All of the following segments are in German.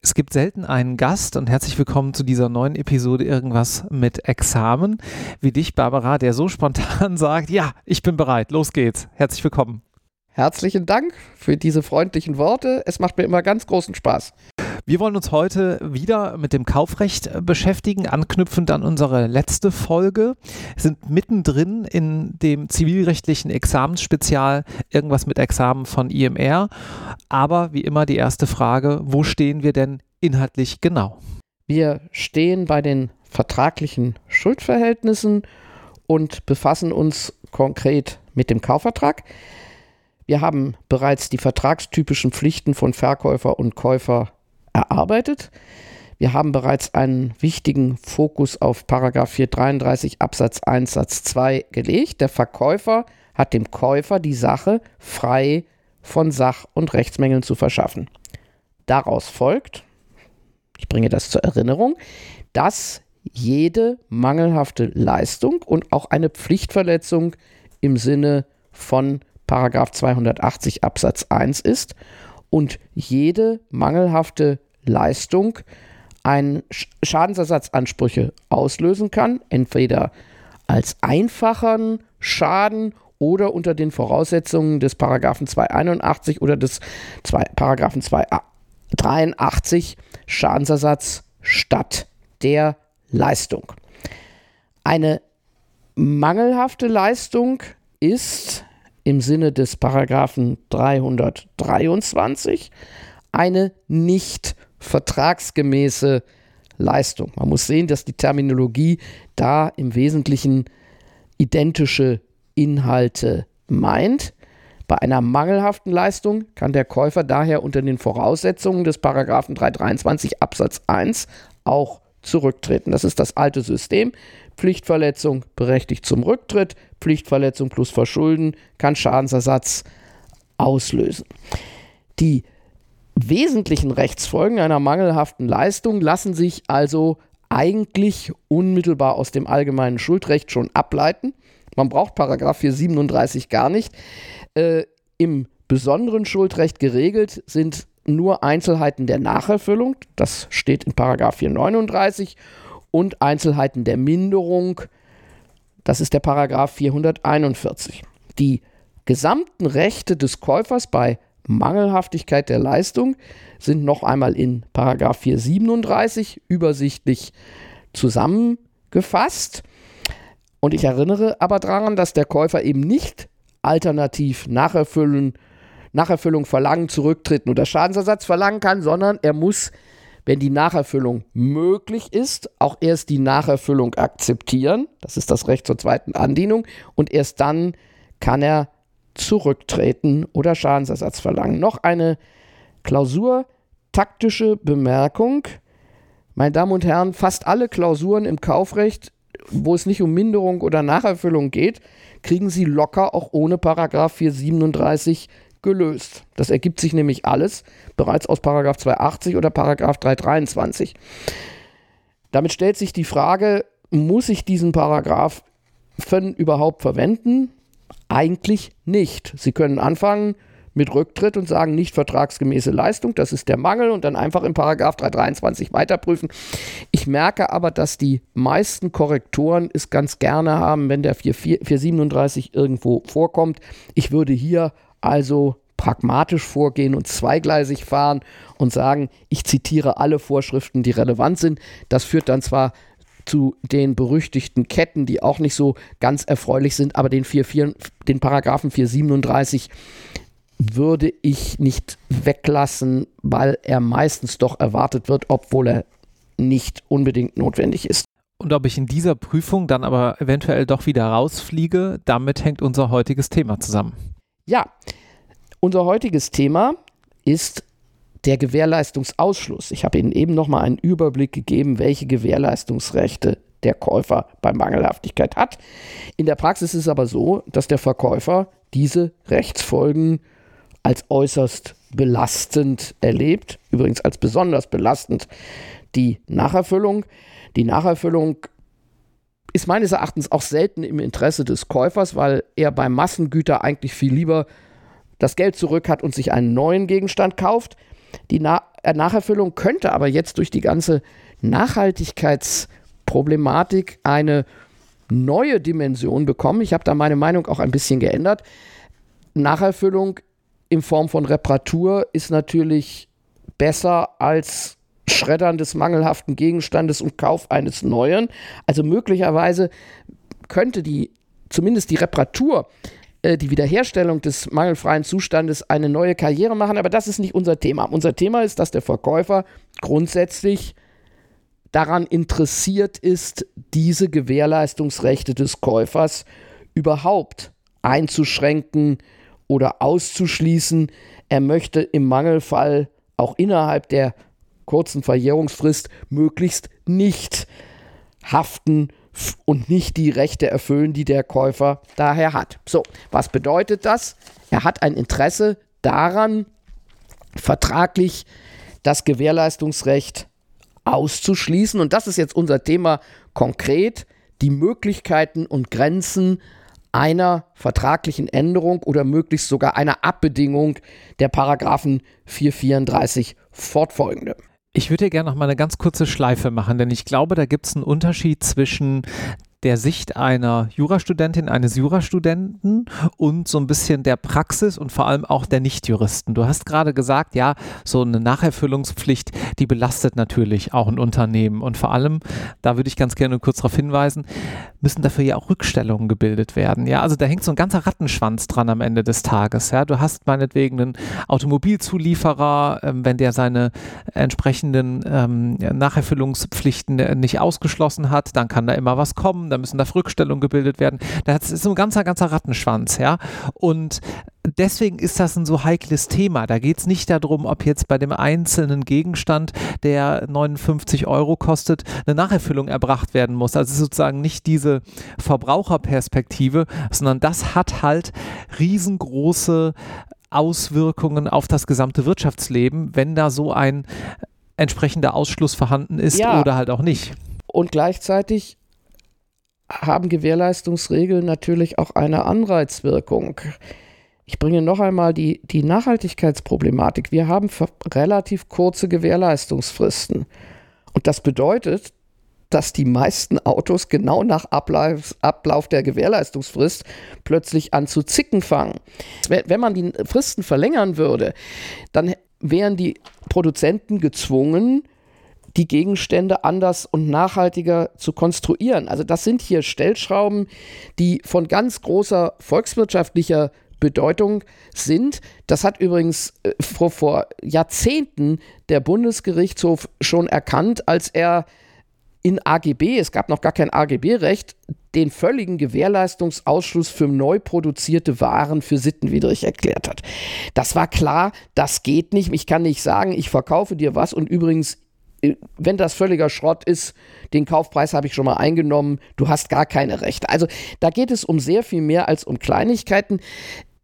Es gibt selten einen Gast und herzlich willkommen zu dieser neuen Episode Irgendwas mit Examen. Wie dich, Barbara, der so spontan sagt, ja, ich bin bereit, los geht's. Herzlich willkommen. Herzlichen Dank für diese freundlichen Worte. Es macht mir immer ganz großen Spaß. Wir wollen uns heute wieder mit dem Kaufrecht äh, beschäftigen, anknüpfend an unsere letzte Folge. Wir sind mittendrin in dem zivilrechtlichen Examensspezial, irgendwas mit Examen von IMR. Aber wie immer die erste Frage, wo stehen wir denn inhaltlich genau? Wir stehen bei den vertraglichen Schuldverhältnissen und befassen uns konkret mit dem Kaufvertrag. Wir haben bereits die vertragstypischen Pflichten von Verkäufer und Käufer erarbeitet. Wir haben bereits einen wichtigen Fokus auf Paragraph 433 Absatz 1 Satz 2 gelegt. Der Verkäufer hat dem Käufer die Sache frei von Sach- und Rechtsmängeln zu verschaffen. Daraus folgt, ich bringe das zur Erinnerung, dass jede mangelhafte Leistung und auch eine Pflichtverletzung im Sinne von Paragraph 280 Absatz 1 ist und jede mangelhafte Leistung einen Schadensersatzansprüche auslösen kann, entweder als einfachen Schaden oder unter den Voraussetzungen des Paragraphen 281 oder des zwei, Paragraphen 283 Schadensersatz statt der Leistung. Eine mangelhafte Leistung ist im Sinne des Paragraphen 323 eine nicht vertragsgemäße Leistung. Man muss sehen, dass die Terminologie da im Wesentlichen identische Inhalte meint. Bei einer mangelhaften Leistung kann der Käufer daher unter den Voraussetzungen des Paragraphen 323 Absatz 1 auch zurücktreten. Das ist das alte System. Pflichtverletzung berechtigt zum Rücktritt, Pflichtverletzung plus Verschulden kann Schadensersatz auslösen. Die wesentlichen Rechtsfolgen einer mangelhaften Leistung lassen sich also eigentlich unmittelbar aus dem allgemeinen Schuldrecht schon ableiten. Man braucht Paragraph 437 gar nicht. Äh, Im besonderen Schuldrecht geregelt sind nur Einzelheiten der Nacherfüllung, das steht in Paragraph 439, und Einzelheiten der Minderung, das ist der Paragraph 441. Die gesamten Rechte des Käufers bei Mangelhaftigkeit der Leistung sind noch einmal in Paragraph 437 übersichtlich zusammengefasst. Und ich erinnere aber daran, dass der Käufer eben nicht alternativ nacherfüllen, Nacherfüllung verlangen, zurücktreten oder Schadensersatz verlangen kann, sondern er muss, wenn die Nacherfüllung möglich ist, auch erst die Nacherfüllung akzeptieren. Das ist das Recht zur zweiten Andienung. Und erst dann kann er zurücktreten oder Schadensersatz verlangen. Noch eine Klausur, taktische Bemerkung. Meine Damen und Herren, fast alle Klausuren im Kaufrecht, wo es nicht um Minderung oder Nacherfüllung geht, kriegen Sie locker auch ohne Paragraph 437 gelöst. Das ergibt sich nämlich alles bereits aus Paragraph 280 oder Paragraph 323. Damit stellt sich die Frage, muss ich diesen Paragraph überhaupt verwenden? Eigentlich nicht. Sie können anfangen mit Rücktritt und sagen, nicht vertragsgemäße Leistung, das ist der Mangel und dann einfach im Paragraph 323 weiterprüfen. Ich merke aber, dass die meisten Korrektoren es ganz gerne haben, wenn der 437 irgendwo vorkommt. Ich würde hier also pragmatisch vorgehen und zweigleisig fahren und sagen, ich zitiere alle Vorschriften, die relevant sind. Das führt dann zwar zu den berüchtigten Ketten, die auch nicht so ganz erfreulich sind, aber den, 4, 4, den Paragraphen 437 würde ich nicht weglassen, weil er meistens doch erwartet wird, obwohl er nicht unbedingt notwendig ist. Und ob ich in dieser Prüfung dann aber eventuell doch wieder rausfliege, damit hängt unser heutiges Thema zusammen. Ja, unser heutiges Thema ist der Gewährleistungsausschluss. Ich habe Ihnen eben noch mal einen Überblick gegeben, welche Gewährleistungsrechte der Käufer bei Mangelhaftigkeit hat. In der Praxis ist es aber so, dass der Verkäufer diese Rechtsfolgen als äußerst belastend erlebt, übrigens als besonders belastend die Nacherfüllung. Die Nacherfüllung ist meines Erachtens auch selten im Interesse des Käufers, weil er bei Massengüter eigentlich viel lieber das Geld zurück hat und sich einen neuen Gegenstand kauft. Die Na äh, Nacherfüllung könnte aber jetzt durch die ganze Nachhaltigkeitsproblematik eine neue Dimension bekommen. Ich habe da meine Meinung auch ein bisschen geändert. Nacherfüllung in Form von Reparatur ist natürlich besser als Schreddern des mangelhaften Gegenstandes und Kauf eines neuen. Also möglicherweise könnte die, zumindest die Reparatur, äh, die Wiederherstellung des mangelfreien Zustandes eine neue Karriere machen, aber das ist nicht unser Thema. Unser Thema ist, dass der Verkäufer grundsätzlich daran interessiert ist, diese Gewährleistungsrechte des Käufers überhaupt einzuschränken oder auszuschließen. Er möchte im Mangelfall auch innerhalb der kurzen Verjährungsfrist möglichst nicht haften und nicht die Rechte erfüllen, die der Käufer daher hat. So, was bedeutet das? Er hat ein Interesse daran, vertraglich das Gewährleistungsrecht auszuschließen. Und das ist jetzt unser Thema konkret, die Möglichkeiten und Grenzen einer vertraglichen Änderung oder möglichst sogar einer Abbedingung der Paragraphen 434 fortfolgende. Ich würde hier gerne noch mal eine ganz kurze Schleife machen, denn ich glaube, da gibt es einen Unterschied zwischen der Sicht einer Jurastudentin, eines Jurastudenten und so ein bisschen der Praxis und vor allem auch der Nichtjuristen. Du hast gerade gesagt, ja, so eine Nacherfüllungspflicht, die belastet natürlich auch ein Unternehmen und vor allem, da würde ich ganz gerne kurz darauf hinweisen, müssen dafür ja auch Rückstellungen gebildet werden. Ja, also da hängt so ein ganzer Rattenschwanz dran am Ende des Tages. Ja, du hast meinetwegen einen Automobilzulieferer, ähm, wenn der seine entsprechenden ähm, Nacherfüllungspflichten äh, nicht ausgeschlossen hat, dann kann da immer was kommen da müssen da Rückstellungen gebildet werden. Das ist so ein ganzer, ganzer Rattenschwanz, ja. Und deswegen ist das ein so heikles Thema. Da geht es nicht darum, ob jetzt bei dem einzelnen Gegenstand, der 59 Euro kostet, eine Nacherfüllung erbracht werden muss. Also sozusagen nicht diese Verbraucherperspektive, sondern das hat halt riesengroße Auswirkungen auf das gesamte Wirtschaftsleben, wenn da so ein entsprechender Ausschluss vorhanden ist ja. oder halt auch nicht. Und gleichzeitig haben Gewährleistungsregeln natürlich auch eine Anreizwirkung. Ich bringe noch einmal die, die Nachhaltigkeitsproblematik. Wir haben relativ kurze Gewährleistungsfristen. Und das bedeutet, dass die meisten Autos genau nach Ablauf, Ablauf der Gewährleistungsfrist plötzlich an zu zicken fangen. Wenn man die Fristen verlängern würde, dann wären die Produzenten gezwungen, die Gegenstände anders und nachhaltiger zu konstruieren. Also das sind hier Stellschrauben, die von ganz großer volkswirtschaftlicher Bedeutung sind. Das hat übrigens äh, vor, vor Jahrzehnten der Bundesgerichtshof schon erkannt, als er in AGB, es gab noch gar kein AGB-Recht, den völligen Gewährleistungsausschluss für neu produzierte Waren für sittenwidrig erklärt hat. Das war klar, das geht nicht. Ich kann nicht sagen, ich verkaufe dir was und übrigens wenn das völliger Schrott ist, den Kaufpreis habe ich schon mal eingenommen, du hast gar keine Rechte. Also da geht es um sehr viel mehr als um Kleinigkeiten.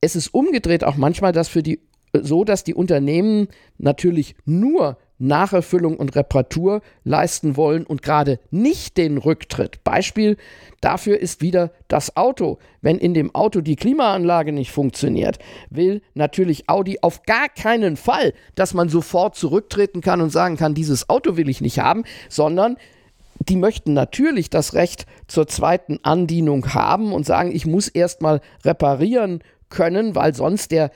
Es ist umgedreht auch manchmal dass für die, so, dass die Unternehmen natürlich nur Nacherfüllung und Reparatur leisten wollen und gerade nicht den Rücktritt. Beispiel dafür ist wieder das Auto. Wenn in dem Auto die Klimaanlage nicht funktioniert, will natürlich Audi auf gar keinen Fall, dass man sofort zurücktreten kann und sagen kann, dieses Auto will ich nicht haben, sondern die möchten natürlich das Recht zur zweiten Andienung haben und sagen, ich muss erstmal reparieren können, weil sonst der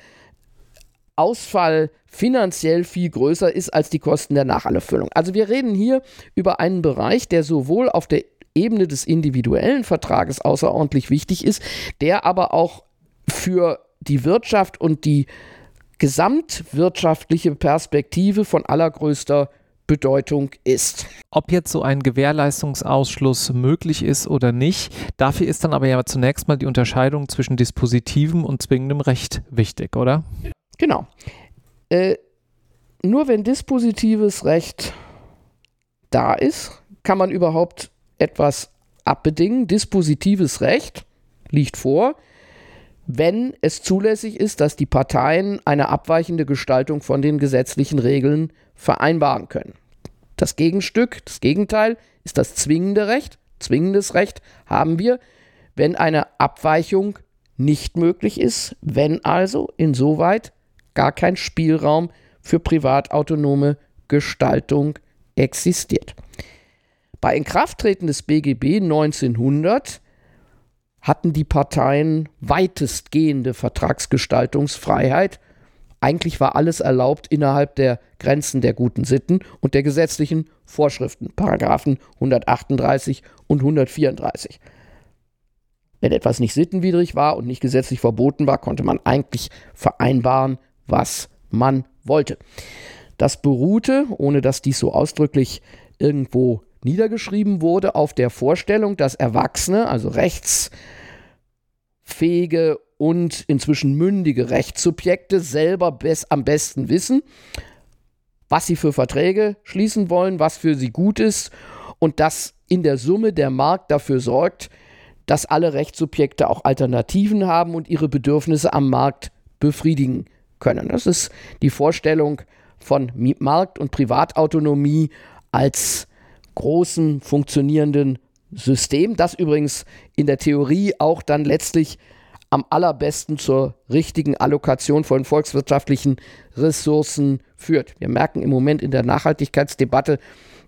Ausfall finanziell viel größer ist als die Kosten der Nacherfüllung. Also wir reden hier über einen Bereich, der sowohl auf der Ebene des individuellen Vertrages außerordentlich wichtig ist, der aber auch für die Wirtschaft und die gesamtwirtschaftliche Perspektive von allergrößter Bedeutung ist. Ob jetzt so ein Gewährleistungsausschluss möglich ist oder nicht, dafür ist dann aber ja zunächst mal die Unterscheidung zwischen dispositivem und zwingendem Recht wichtig, oder? Genau. Äh, nur wenn dispositives Recht da ist, kann man überhaupt etwas abbedingen. Dispositives Recht liegt vor, wenn es zulässig ist, dass die Parteien eine abweichende Gestaltung von den gesetzlichen Regeln vereinbaren können. Das Gegenstück, das Gegenteil, ist das zwingende Recht. zwingendes Recht haben wir, wenn eine Abweichung nicht möglich ist, wenn also insoweit gar kein Spielraum für privatautonome Gestaltung existiert. Bei Inkrafttreten des BGB 1900 hatten die Parteien weitestgehende Vertragsgestaltungsfreiheit. Eigentlich war alles erlaubt innerhalb der Grenzen der guten Sitten und der gesetzlichen Vorschriften, Paragraphen 138 und 134. Wenn etwas nicht sittenwidrig war und nicht gesetzlich verboten war, konnte man eigentlich vereinbaren, was man wollte. Das beruhte, ohne dass dies so ausdrücklich irgendwo niedergeschrieben wurde, auf der Vorstellung, dass Erwachsene, also rechtsfähige und inzwischen mündige Rechtssubjekte selber bes am besten wissen, was sie für Verträge schließen wollen, was für sie gut ist und dass in der Summe der Markt dafür sorgt, dass alle Rechtssubjekte auch Alternativen haben und ihre Bedürfnisse am Markt befriedigen können. Das ist die Vorstellung von Markt- und Privatautonomie als großen funktionierenden System, das übrigens in der Theorie auch dann letztlich am allerbesten zur richtigen Allokation von volkswirtschaftlichen Ressourcen führt. Wir merken im Moment in der Nachhaltigkeitsdebatte,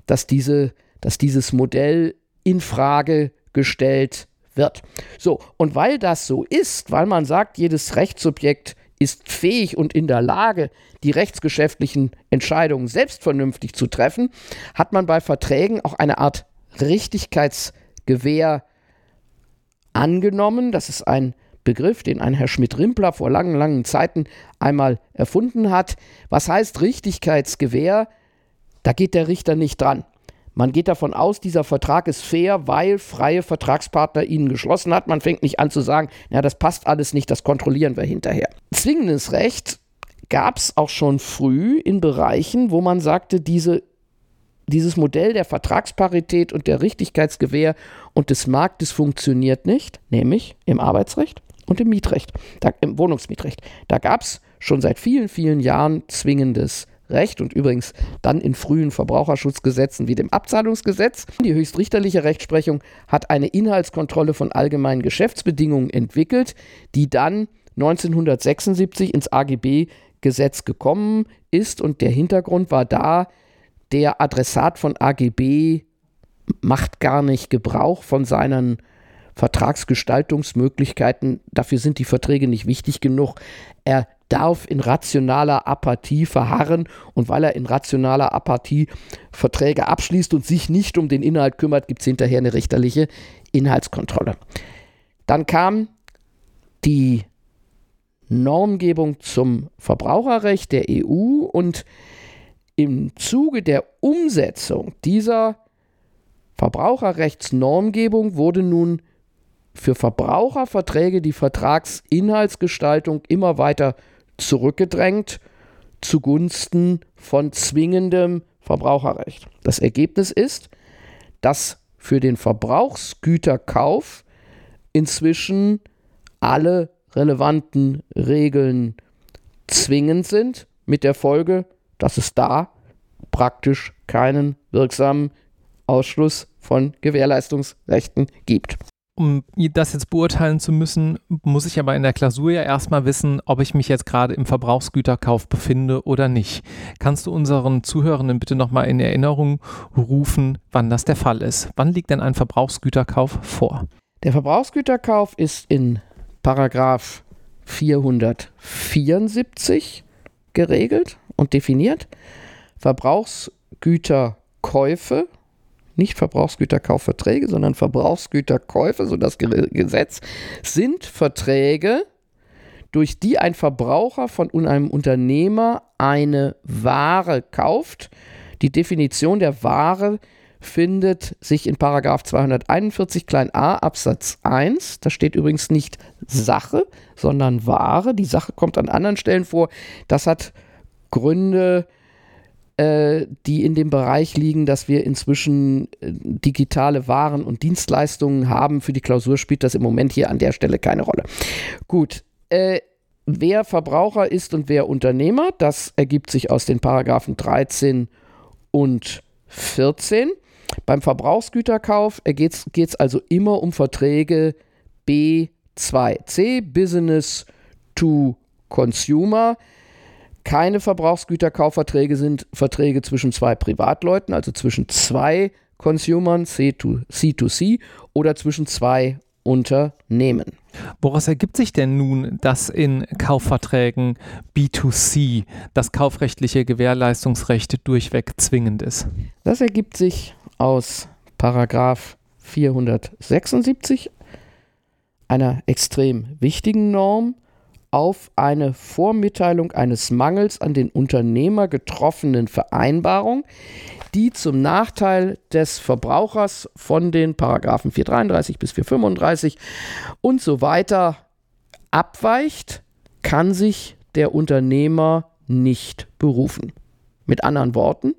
dass, diese, dass dieses Modell in Frage gestellt wird. So, und weil das so ist, weil man sagt, jedes Rechtssubjekt ist fähig und in der Lage, die rechtsgeschäftlichen Entscheidungen selbst vernünftig zu treffen, hat man bei Verträgen auch eine Art Richtigkeitsgewähr angenommen. Das ist ein Begriff, den ein Herr Schmidt-Rimpler vor langen, langen Zeiten einmal erfunden hat. Was heißt Richtigkeitsgewähr? Da geht der Richter nicht dran. Man geht davon aus, dieser Vertrag ist fair, weil freie Vertragspartner ihn geschlossen hat. Man fängt nicht an zu sagen, ja, das passt alles nicht, das kontrollieren wir hinterher. Zwingendes Recht gab es auch schon früh in Bereichen, wo man sagte, diese, dieses Modell der Vertragsparität und der Richtigkeitsgewähr und des Marktes funktioniert nicht, nämlich im Arbeitsrecht und im Mietrecht, da, im Wohnungsmietrecht. Da gab es schon seit vielen, vielen Jahren zwingendes Recht und übrigens dann in frühen Verbraucherschutzgesetzen wie dem Abzahlungsgesetz. Die höchstrichterliche Rechtsprechung hat eine Inhaltskontrolle von allgemeinen Geschäftsbedingungen entwickelt, die dann 1976 ins AGB-Gesetz gekommen ist und der Hintergrund war da, der Adressat von AGB macht gar nicht Gebrauch von seinen Vertragsgestaltungsmöglichkeiten. Dafür sind die Verträge nicht wichtig genug. Er darf in rationaler Apathie verharren und weil er in rationaler Apathie Verträge abschließt und sich nicht um den Inhalt kümmert, gibt es hinterher eine richterliche Inhaltskontrolle. Dann kam die Normgebung zum Verbraucherrecht der EU und im Zuge der Umsetzung dieser Verbraucherrechtsnormgebung wurde nun für Verbraucherverträge die Vertragsinhaltsgestaltung immer weiter zurückgedrängt zugunsten von zwingendem Verbraucherrecht. Das Ergebnis ist, dass für den Verbrauchsgüterkauf inzwischen alle relevanten Regeln zwingend sind, mit der Folge, dass es da praktisch keinen wirksamen Ausschluss von Gewährleistungsrechten gibt um das jetzt beurteilen zu müssen, muss ich aber in der Klausur ja erstmal wissen, ob ich mich jetzt gerade im Verbrauchsgüterkauf befinde oder nicht. Kannst du unseren Zuhörenden bitte nochmal in Erinnerung rufen, wann das der Fall ist? Wann liegt denn ein Verbrauchsgüterkauf vor? Der Verbrauchsgüterkauf ist in Paragraph 474 geregelt und definiert. Verbrauchsgüterkäufe nicht Verbrauchsgüterkaufverträge, sondern Verbrauchsgüterkäufe, so das Gesetz, sind Verträge, durch die ein Verbraucher von einem Unternehmer eine Ware kauft. Die Definition der Ware findet sich in Paragraph 241 klein a Absatz 1. Da steht übrigens nicht Sache, sondern Ware. Die Sache kommt an anderen Stellen vor. Das hat Gründe, äh, die in dem Bereich liegen, dass wir inzwischen äh, digitale Waren und Dienstleistungen haben. Für die Klausur spielt das im Moment hier an der Stelle keine Rolle. Gut. Äh, wer Verbraucher ist und wer Unternehmer, das ergibt sich aus den Paragraphen 13 und 14. Beim Verbrauchsgüterkauf geht es also immer um Verträge B2C, Business to Consumer. Keine Verbrauchsgüterkaufverträge sind Verträge zwischen zwei Privatleuten, also zwischen zwei Consumern, C2C, oder zwischen zwei Unternehmen. Woraus ergibt sich denn nun, dass in Kaufverträgen B2C das kaufrechtliche Gewährleistungsrecht durchweg zwingend ist? Das ergibt sich aus Paragraph 476, einer extrem wichtigen Norm, auf eine Vormitteilung eines Mangels an den Unternehmer getroffenen Vereinbarung, die zum Nachteil des Verbrauchers von den Paragraphen 433 bis 435 und so weiter abweicht, kann sich der Unternehmer nicht berufen. Mit anderen Worten,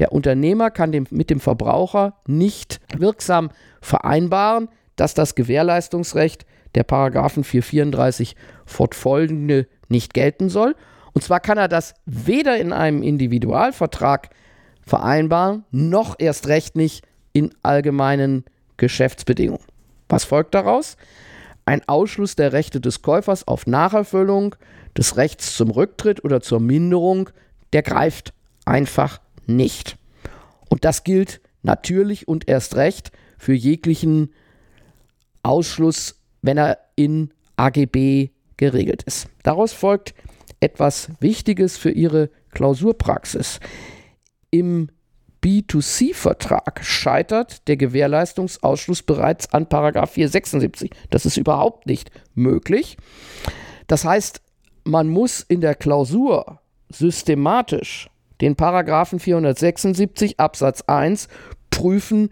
der Unternehmer kann dem, mit dem Verbraucher nicht wirksam vereinbaren, dass das Gewährleistungsrecht der Paragraphen 434 fortfolgende nicht gelten soll. Und zwar kann er das weder in einem Individualvertrag vereinbaren, noch erst recht nicht in allgemeinen Geschäftsbedingungen. Was folgt daraus? Ein Ausschluss der Rechte des Käufers auf Nacherfüllung des Rechts zum Rücktritt oder zur Minderung, der greift einfach nicht. Und das gilt natürlich und erst recht für jeglichen Ausschluss wenn er in AGB geregelt ist. Daraus folgt etwas Wichtiges für Ihre Klausurpraxis. Im B2C-Vertrag scheitert der Gewährleistungsausschluss bereits an 476. Das ist überhaupt nicht möglich. Das heißt, man muss in der Klausur systematisch den Paragraphen 476 Absatz 1 prüfen,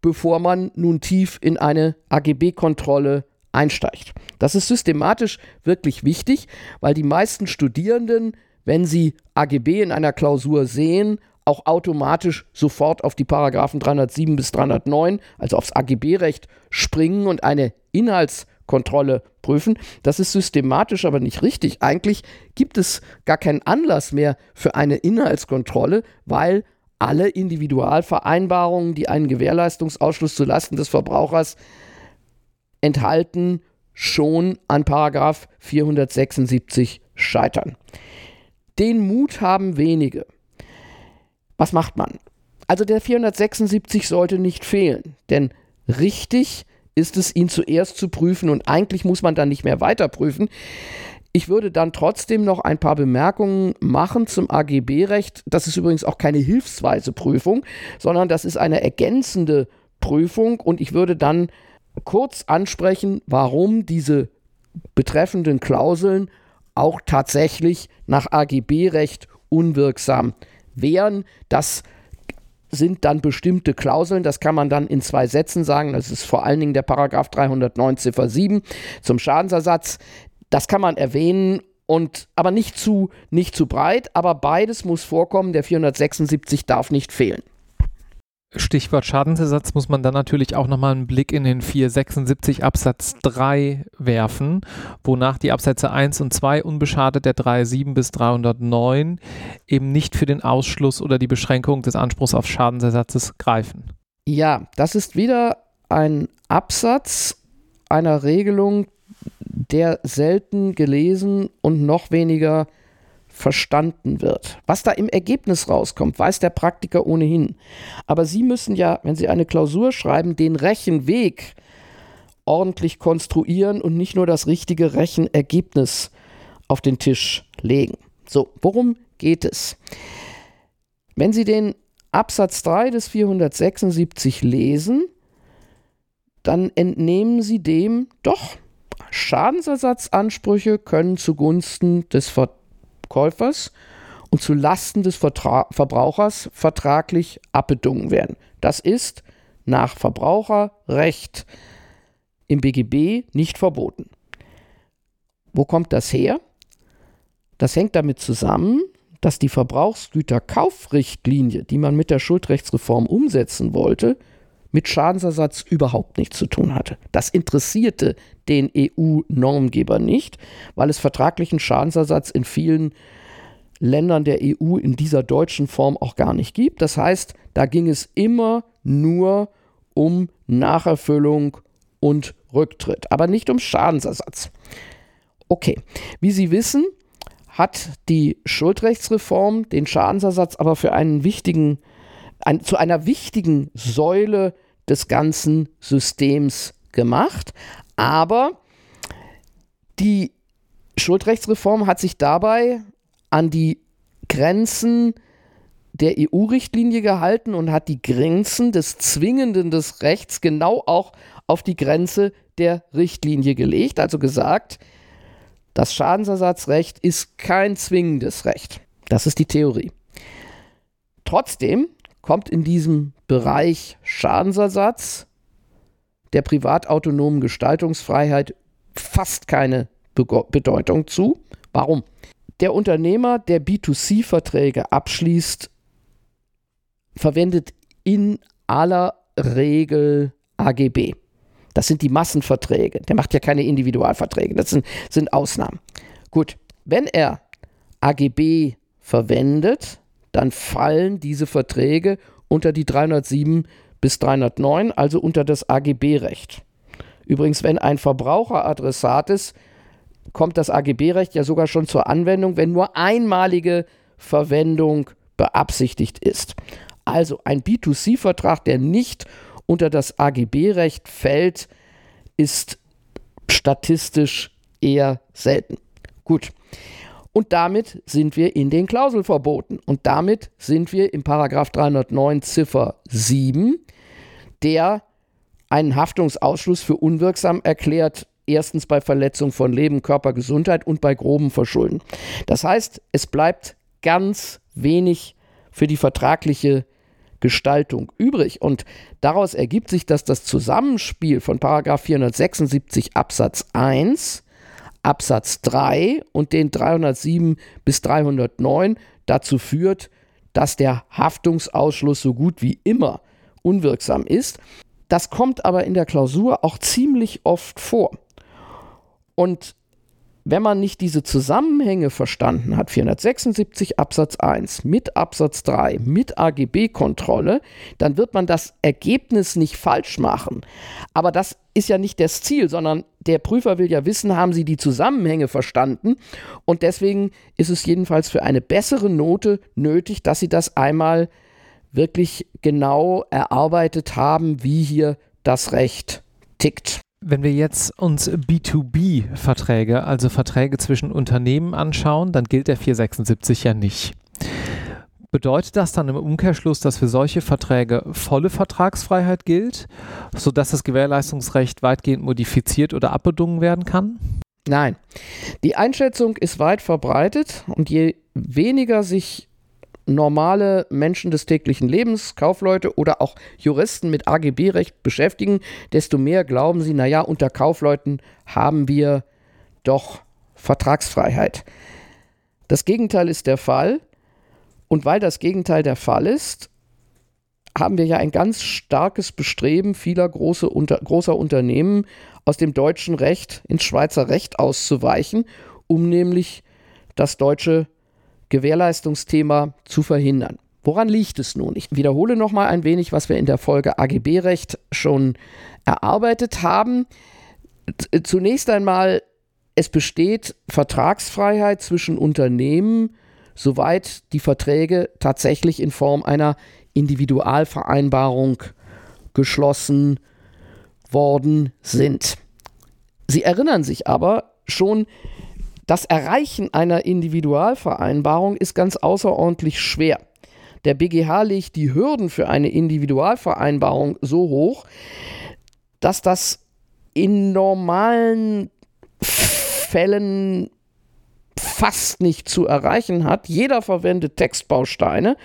bevor man nun tief in eine AGB-Kontrolle einsteigt. Das ist systematisch wirklich wichtig, weil die meisten Studierenden, wenn sie AGB in einer Klausur sehen, auch automatisch sofort auf die Paragraphen 307 bis 309, also aufs AGB-Recht, springen und eine Inhaltskontrolle prüfen. Das ist systematisch aber nicht richtig. Eigentlich gibt es gar keinen Anlass mehr für eine Inhaltskontrolle, weil alle Individualvereinbarungen, die einen Gewährleistungsausschluss zulasten des Verbrauchers enthalten, schon an Paragraph 476 scheitern. Den Mut haben wenige. Was macht man? Also der 476 sollte nicht fehlen, denn richtig ist es, ihn zuerst zu prüfen und eigentlich muss man dann nicht mehr weiter prüfen. Ich würde dann trotzdem noch ein paar Bemerkungen machen zum AGB-Recht. Das ist übrigens auch keine hilfsweise Prüfung, sondern das ist eine ergänzende Prüfung und ich würde dann kurz ansprechen, warum diese betreffenden Klauseln auch tatsächlich nach AGB-Recht unwirksam wären. Das sind dann bestimmte Klauseln, das kann man dann in zwei Sätzen sagen. Das ist vor allen Dingen der Paragraph 309 Ziffer 7 zum Schadensersatz. Das kann man erwähnen und aber nicht zu nicht zu breit, aber beides muss vorkommen. Der 476 darf nicht fehlen. Stichwort Schadensersatz muss man dann natürlich auch nochmal einen Blick in den 476 Absatz 3 werfen, wonach die Absätze 1 und 2 unbeschadet der 307 bis 309 eben nicht für den Ausschluss oder die Beschränkung des Anspruchs auf Schadensersatzes greifen. Ja, das ist wieder ein Absatz einer Regelung, der selten gelesen und noch weniger verstanden wird. Was da im Ergebnis rauskommt, weiß der Praktiker ohnehin. Aber Sie müssen ja, wenn Sie eine Klausur schreiben, den Rechenweg ordentlich konstruieren und nicht nur das richtige Rechenergebnis auf den Tisch legen. So, worum geht es? Wenn Sie den Absatz 3 des 476 lesen, dann entnehmen Sie dem doch, Schadensersatzansprüche können zugunsten des Ver Käufers und zu Lasten des Vertra Verbrauchers vertraglich abbedungen werden. Das ist nach Verbraucherrecht im BGB nicht verboten. Wo kommt das her? Das hängt damit zusammen, dass die Verbrauchsgüterkaufrichtlinie, die man mit der Schuldrechtsreform umsetzen wollte, mit Schadensersatz überhaupt nichts zu tun hatte. Das interessierte den EU-Normgeber nicht, weil es vertraglichen Schadensersatz in vielen Ländern der EU in dieser deutschen Form auch gar nicht gibt. Das heißt, da ging es immer nur um Nacherfüllung und Rücktritt, aber nicht um Schadensersatz. Okay, wie Sie wissen, hat die Schuldrechtsreform den Schadensersatz aber für einen wichtigen, ein, zu einer wichtigen Säule des ganzen Systems gemacht. Aber die Schuldrechtsreform hat sich dabei an die Grenzen der EU-Richtlinie gehalten und hat die Grenzen des Zwingenden des Rechts genau auch auf die Grenze der Richtlinie gelegt. Also gesagt, das Schadensersatzrecht ist kein zwingendes Recht. Das ist die Theorie. Trotzdem kommt in diesem Bereich Schadensersatz der privatautonomen Gestaltungsfreiheit fast keine Bedeutung zu. Warum? Der Unternehmer, der B2C-Verträge abschließt, verwendet in aller Regel AGB. Das sind die Massenverträge. Der macht ja keine Individualverträge. Das sind, sind Ausnahmen. Gut, wenn er AGB verwendet, dann fallen diese Verträge unter die 307 bis 309, also unter das AGB-Recht. Übrigens, wenn ein Verbraucher Adressat ist, kommt das AGB-Recht ja sogar schon zur Anwendung, wenn nur einmalige Verwendung beabsichtigt ist. Also ein B2C-Vertrag, der nicht unter das AGB-Recht fällt, ist statistisch eher selten. Gut. Und damit sind wir in den Klauselverboten. Und damit sind wir im Paragraph 309 Ziffer 7, der einen Haftungsausschluss für unwirksam erklärt, erstens bei Verletzung von Leben, Körper, Gesundheit und bei groben Verschulden. Das heißt, es bleibt ganz wenig für die vertragliche Gestaltung übrig. Und daraus ergibt sich, dass das Zusammenspiel von 476 Absatz 1, Absatz 3 und den 307 bis 309 dazu führt, dass der Haftungsausschluss so gut wie immer unwirksam ist. Das kommt aber in der Klausur auch ziemlich oft vor. Und wenn man nicht diese Zusammenhänge verstanden hat, 476 Absatz 1 mit Absatz 3, mit AGB-Kontrolle, dann wird man das Ergebnis nicht falsch machen. Aber das ist ja nicht das Ziel, sondern der Prüfer will ja wissen, haben Sie die Zusammenhänge verstanden? Und deswegen ist es jedenfalls für eine bessere Note nötig, dass Sie das einmal wirklich genau erarbeitet haben, wie hier das Recht tickt. Wenn wir jetzt uns B2B-Verträge, also Verträge zwischen Unternehmen anschauen, dann gilt der 476 ja nicht. Bedeutet das dann im Umkehrschluss, dass für solche Verträge volle Vertragsfreiheit gilt, sodass das Gewährleistungsrecht weitgehend modifiziert oder abbedungen werden kann? Nein. Die Einschätzung ist weit verbreitet und je weniger sich normale Menschen des täglichen Lebens, Kaufleute oder auch Juristen mit AGB-Recht beschäftigen, desto mehr glauben sie, naja, unter Kaufleuten haben wir doch Vertragsfreiheit. Das Gegenteil ist der Fall. Und weil das Gegenteil der Fall ist, haben wir ja ein ganz starkes Bestreben vieler große, unter, großer Unternehmen aus dem deutschen Recht ins Schweizer Recht auszuweichen, um nämlich das deutsche Gewährleistungsthema zu verhindern. Woran liegt es nun? Ich wiederhole noch mal ein wenig, was wir in der Folge AGB-Recht schon erarbeitet haben. Zunächst einmal, es besteht Vertragsfreiheit zwischen Unternehmen, soweit die Verträge tatsächlich in Form einer Individualvereinbarung geschlossen worden sind. Sie erinnern sich aber schon das Erreichen einer Individualvereinbarung ist ganz außerordentlich schwer. Der BGH legt die Hürden für eine Individualvereinbarung so hoch, dass das in normalen Fällen fast nicht zu erreichen hat. Jeder verwendet Textbausteine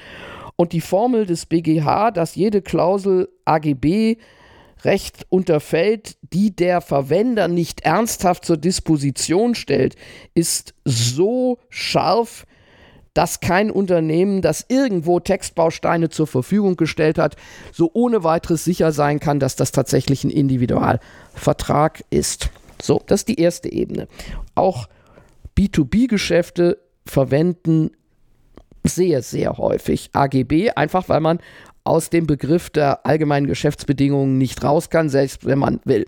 und die Formel des BGH, dass jede Klausel AGB Recht unterfällt, die der Verwender nicht ernsthaft zur Disposition stellt, ist so scharf, dass kein Unternehmen, das irgendwo Textbausteine zur Verfügung gestellt hat, so ohne weiteres sicher sein kann, dass das tatsächlich ein Individualvertrag ist. So, das ist die erste Ebene. Auch B2B-Geschäfte verwenden sehr, sehr häufig AGB, einfach weil man aus dem Begriff der allgemeinen Geschäftsbedingungen nicht raus kann, selbst wenn man will.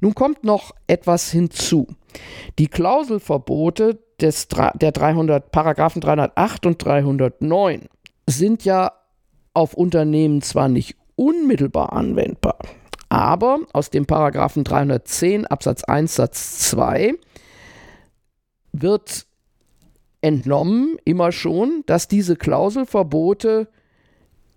Nun kommt noch etwas hinzu. Die Klauselverbote des, der 300, Paragraphen 308 und 309 sind ja auf Unternehmen zwar nicht unmittelbar anwendbar, aber aus dem Paragraphen 310 Absatz 1 Satz 2 wird entnommen immer schon, dass diese Klauselverbote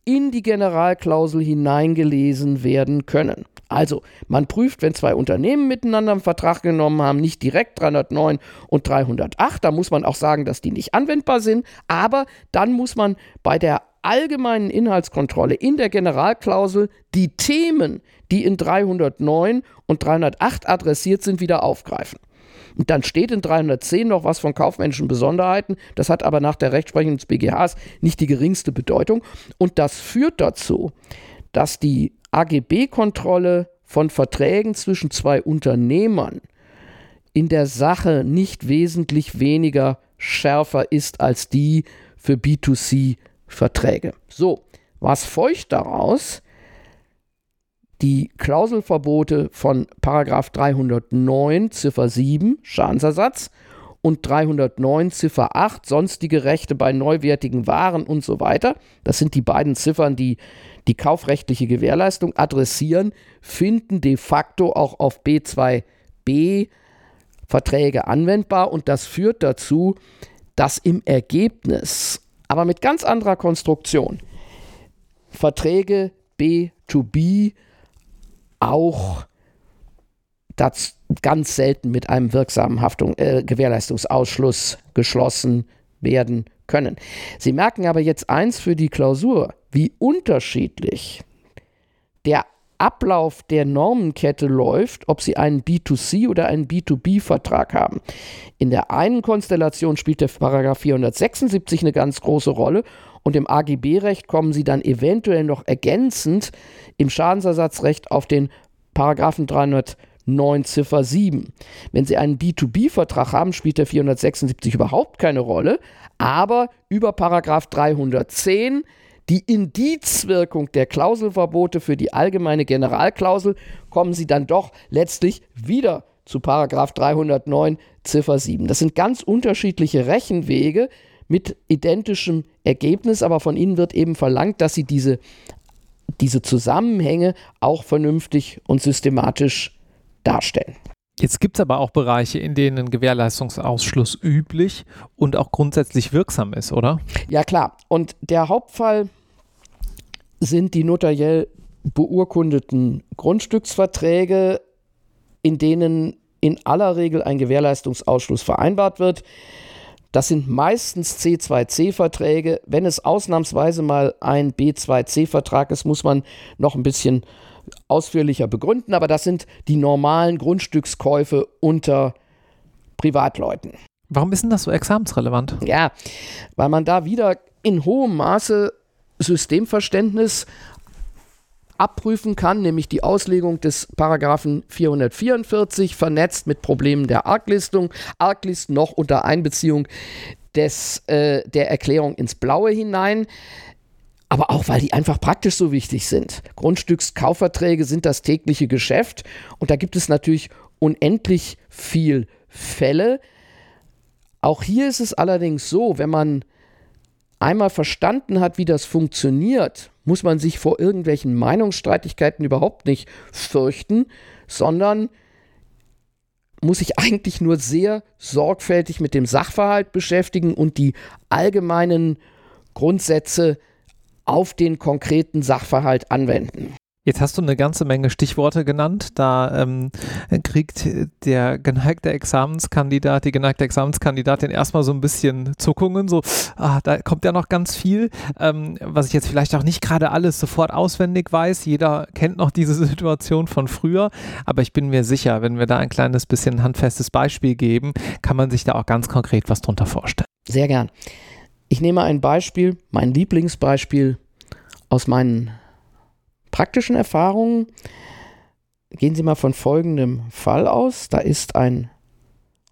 in die Generalklausel hineingelesen werden können. Also, man prüft, wenn zwei Unternehmen miteinander einen Vertrag genommen haben, nicht direkt 309 und 308, da muss man auch sagen, dass die nicht anwendbar sind, aber dann muss man bei der allgemeinen Inhaltskontrolle in der Generalklausel die Themen, die in 309 und 308 adressiert sind, wieder aufgreifen. Und dann steht in 310 noch was von kaufmännischen Besonderheiten. Das hat aber nach der Rechtsprechung des BGHs nicht die geringste Bedeutung. Und das führt dazu, dass die AGB-Kontrolle von Verträgen zwischen zwei Unternehmern in der Sache nicht wesentlich weniger schärfer ist als die für B2C-Verträge. So, was feucht daraus? Die Klauselverbote von Paragraph 309 Ziffer 7 Schadensersatz und 309 Ziffer 8 sonstige Rechte bei neuwertigen Waren und so weiter. Das sind die beiden Ziffern, die die kaufrechtliche Gewährleistung adressieren, finden de facto auch auf B2b Verträge anwendbar und das führt dazu, dass im Ergebnis, aber mit ganz anderer Konstruktion, Verträge B2B auch das ganz selten mit einem wirksamen Haftung, äh, Gewährleistungsausschluss geschlossen werden können. Sie merken aber jetzt eins für die Klausur, wie unterschiedlich der Ablauf der Normenkette läuft, ob Sie einen B2C oder einen B2B-Vertrag haben. In der einen Konstellation spielt der Paragraph 476 eine ganz große Rolle und im AGB-Recht kommen Sie dann eventuell noch ergänzend im Schadensersatzrecht auf den Paragraphen 309 Ziffer 7. Wenn Sie einen B2B-Vertrag haben, spielt der 476 überhaupt keine Rolle, aber über Paragraph 310 die Indizwirkung der Klauselverbote für die allgemeine Generalklausel kommen Sie dann doch letztlich wieder zu Paragraph 309 Ziffer 7. Das sind ganz unterschiedliche Rechenwege, mit identischem Ergebnis, aber von ihnen wird eben verlangt, dass sie diese, diese Zusammenhänge auch vernünftig und systematisch darstellen. Jetzt gibt es aber auch Bereiche, in denen Gewährleistungsausschluss üblich und auch grundsätzlich wirksam ist, oder? Ja klar. Und der Hauptfall sind die notariell beurkundeten Grundstücksverträge, in denen in aller Regel ein Gewährleistungsausschluss vereinbart wird. Das sind meistens C2C-Verträge. Wenn es ausnahmsweise mal ein B2C-Vertrag ist, muss man noch ein bisschen ausführlicher begründen, aber das sind die normalen Grundstückskäufe unter Privatleuten. Warum ist denn das so examensrelevant? Ja, weil man da wieder in hohem Maße Systemverständnis abprüfen kann, nämlich die Auslegung des Paragraphen 444, vernetzt mit Problemen der Arglistung, Arglist noch unter Einbeziehung des, äh, der Erklärung ins Blaue hinein. Aber auch, weil die einfach praktisch so wichtig sind. Grundstückskaufverträge sind das tägliche Geschäft und da gibt es natürlich unendlich viel Fälle. Auch hier ist es allerdings so, wenn man einmal verstanden hat, wie das funktioniert, muss man sich vor irgendwelchen Meinungsstreitigkeiten überhaupt nicht fürchten, sondern muss sich eigentlich nur sehr sorgfältig mit dem Sachverhalt beschäftigen und die allgemeinen Grundsätze auf den konkreten Sachverhalt anwenden. Jetzt hast du eine ganze Menge Stichworte genannt. Da ähm, kriegt der geneigte Examenskandidat, die geneigte Examenskandidatin erstmal so ein bisschen Zuckungen, so, ah, da kommt ja noch ganz viel, ähm, was ich jetzt vielleicht auch nicht gerade alles sofort auswendig weiß. Jeder kennt noch diese Situation von früher, aber ich bin mir sicher, wenn wir da ein kleines bisschen handfestes Beispiel geben, kann man sich da auch ganz konkret was drunter vorstellen. Sehr gern. Ich nehme ein Beispiel, mein Lieblingsbeispiel aus meinen praktischen Erfahrungen gehen Sie mal von folgendem Fall aus. Da ist ein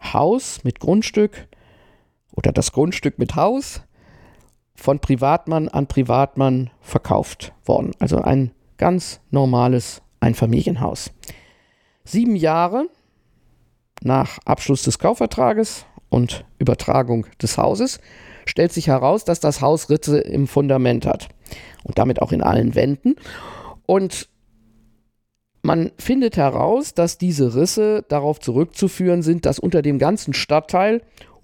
Haus mit Grundstück oder das Grundstück mit Haus von Privatmann an Privatmann verkauft worden. Also ein ganz normales Einfamilienhaus. Sieben Jahre nach Abschluss des Kaufvertrages und Übertragung des Hauses stellt sich heraus, dass das Haus Risse im Fundament hat und damit auch in allen Wänden. Und man findet heraus, dass diese Risse darauf zurückzuführen sind, dass unter dem ganzen Stadtteil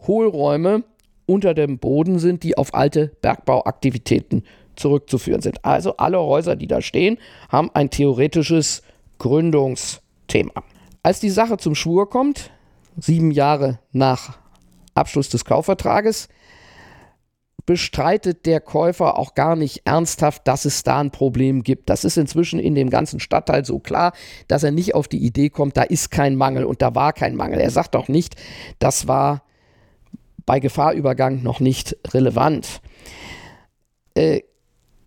Hohlräume unter dem Boden sind, die auf alte Bergbauaktivitäten zurückzuführen sind. Also alle Häuser, die da stehen, haben ein theoretisches Gründungsthema. Als die Sache zum Schwur kommt, sieben Jahre nach Abschluss des Kaufvertrages, bestreitet der Käufer auch gar nicht ernsthaft, dass es da ein Problem gibt. Das ist inzwischen in dem ganzen Stadtteil so klar, dass er nicht auf die Idee kommt, da ist kein Mangel und da war kein Mangel. Er sagt auch nicht, das war bei Gefahrübergang noch nicht relevant. Äh,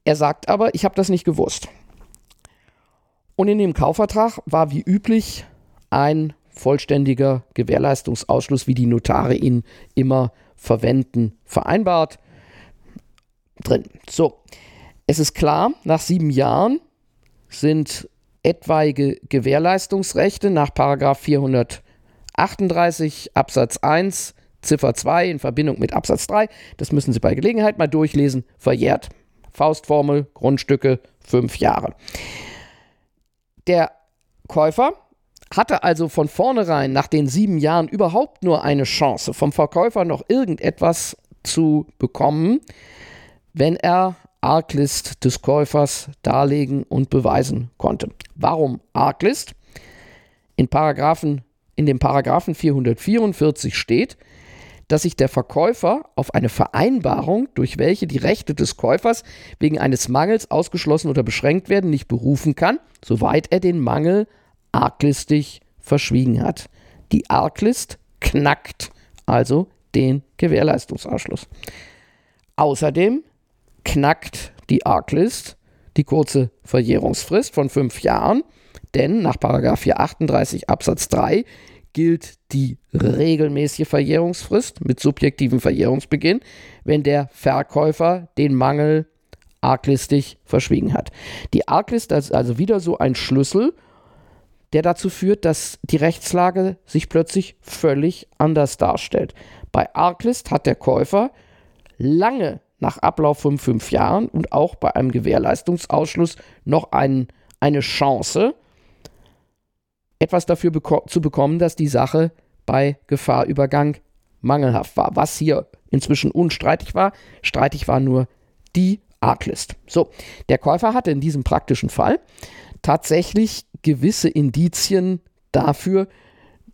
er sagt aber, ich habe das nicht gewusst. Und in dem Kaufvertrag war wie üblich ein vollständiger Gewährleistungsausschluss, wie die Notare ihn immer verwenden, vereinbart drin. So, es ist klar, nach sieben Jahren sind etwaige Gewährleistungsrechte nach 438 Absatz 1 Ziffer 2 in Verbindung mit Absatz 3, das müssen Sie bei Gelegenheit mal durchlesen, verjährt. Faustformel, Grundstücke, fünf Jahre. Der Käufer hatte also von vornherein nach den sieben Jahren überhaupt nur eine Chance, vom Verkäufer noch irgendetwas zu bekommen, wenn er Arglist des Käufers darlegen und beweisen konnte. Warum Arglist? In, Paragraphen, in dem Paragraphen 444 steht, dass sich der Verkäufer auf eine Vereinbarung, durch welche die Rechte des Käufers wegen eines Mangels ausgeschlossen oder beschränkt werden, nicht berufen kann, soweit er den Mangel arglistig verschwiegen hat. Die Arglist knackt also den Gewährleistungsausschluss. Außerdem knackt die Arglist die kurze Verjährungsfrist von fünf Jahren, denn nach 438 Absatz 3 gilt die regelmäßige Verjährungsfrist mit subjektivem Verjährungsbeginn, wenn der Verkäufer den Mangel arglistig verschwiegen hat. Die Arglist ist also wieder so ein Schlüssel, der dazu führt, dass die Rechtslage sich plötzlich völlig anders darstellt. Bei Arglist hat der Käufer lange nach Ablauf von fünf Jahren und auch bei einem Gewährleistungsausschluss noch ein, eine Chance, etwas dafür beko zu bekommen, dass die Sache bei Gefahrübergang mangelhaft war. Was hier inzwischen unstreitig war, streitig war nur die Arglist. So, der Käufer hatte in diesem praktischen Fall tatsächlich gewisse Indizien dafür,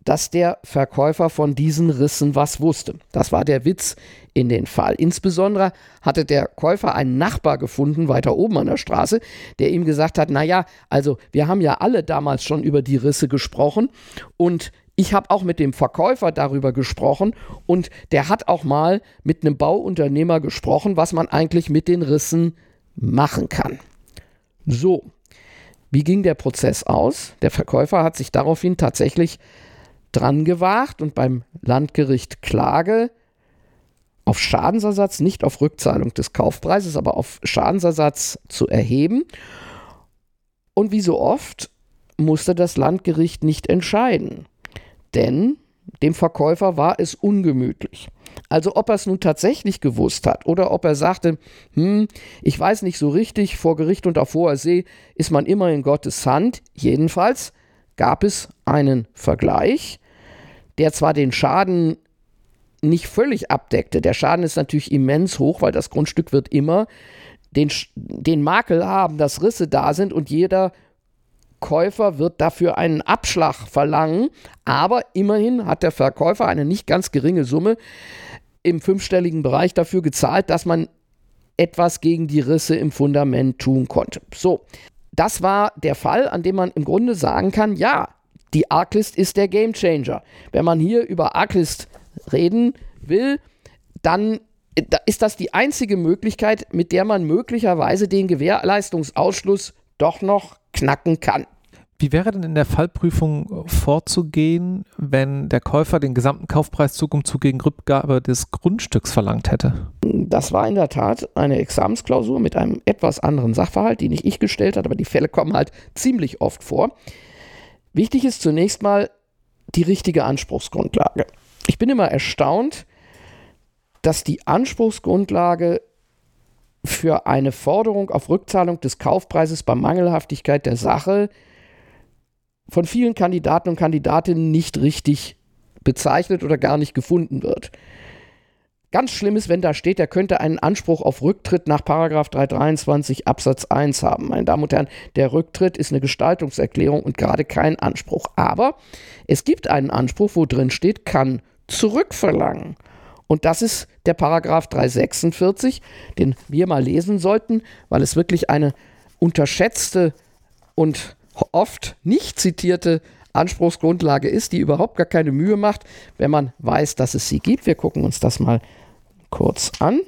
dass der Verkäufer von diesen Rissen was wusste. Das war der Witz in den Fall. Insbesondere hatte der Käufer einen Nachbar gefunden, weiter oben an der Straße, der ihm gesagt hat, naja, also wir haben ja alle damals schon über die Risse gesprochen und ich habe auch mit dem Verkäufer darüber gesprochen und der hat auch mal mit einem Bauunternehmer gesprochen, was man eigentlich mit den Rissen machen kann. So, wie ging der Prozess aus? Der Verkäufer hat sich daraufhin tatsächlich dran gewagt und beim Landgericht Klage auf Schadensersatz, nicht auf Rückzahlung des Kaufpreises, aber auf Schadensersatz zu erheben. Und wie so oft musste das Landgericht nicht entscheiden, denn dem Verkäufer war es ungemütlich. Also ob er es nun tatsächlich gewusst hat oder ob er sagte, hm, ich weiß nicht so richtig, vor Gericht und auf hoher See ist man immer in Gottes Hand. Jedenfalls gab es einen Vergleich, der zwar den Schaden nicht völlig abdeckte. Der Schaden ist natürlich immens hoch, weil das Grundstück wird immer den, den Makel haben, dass Risse da sind und jeder Käufer wird dafür einen Abschlag verlangen. Aber immerhin hat der Verkäufer eine nicht ganz geringe Summe im fünfstelligen Bereich dafür gezahlt, dass man etwas gegen die Risse im Fundament tun konnte. So, das war der Fall, an dem man im Grunde sagen kann, ja, die Arclist ist der Game Changer. Wenn man hier über Arclist reden will, dann äh, ist das die einzige Möglichkeit, mit der man möglicherweise den Gewährleistungsausschluss doch noch knacken kann. Wie wäre denn in der Fallprüfung vorzugehen, wenn der Käufer den gesamten Kaufpreiszug gegen Rückgabe des Grundstücks verlangt hätte? Das war in der Tat eine Examensklausur mit einem etwas anderen Sachverhalt, den nicht ich gestellt habe, aber die Fälle kommen halt ziemlich oft vor. Wichtig ist zunächst mal die richtige Anspruchsgrundlage. Ich bin immer erstaunt, dass die Anspruchsgrundlage für eine Forderung auf Rückzahlung des Kaufpreises bei Mangelhaftigkeit der Sache von vielen Kandidaten und Kandidatinnen nicht richtig bezeichnet oder gar nicht gefunden wird. Ganz schlimm ist, wenn da steht, er könnte einen Anspruch auf Rücktritt nach 323 Absatz 1 haben. Meine Damen und Herren, der Rücktritt ist eine Gestaltungserklärung und gerade kein Anspruch. Aber es gibt einen Anspruch, wo drin steht, kann zurückverlangen. Und das ist der Paragraph 346, den wir mal lesen sollten, weil es wirklich eine unterschätzte und oft nicht zitierte Anspruchsgrundlage ist, die überhaupt gar keine Mühe macht, wenn man weiß, dass es sie gibt. Wir gucken uns das mal kurz an.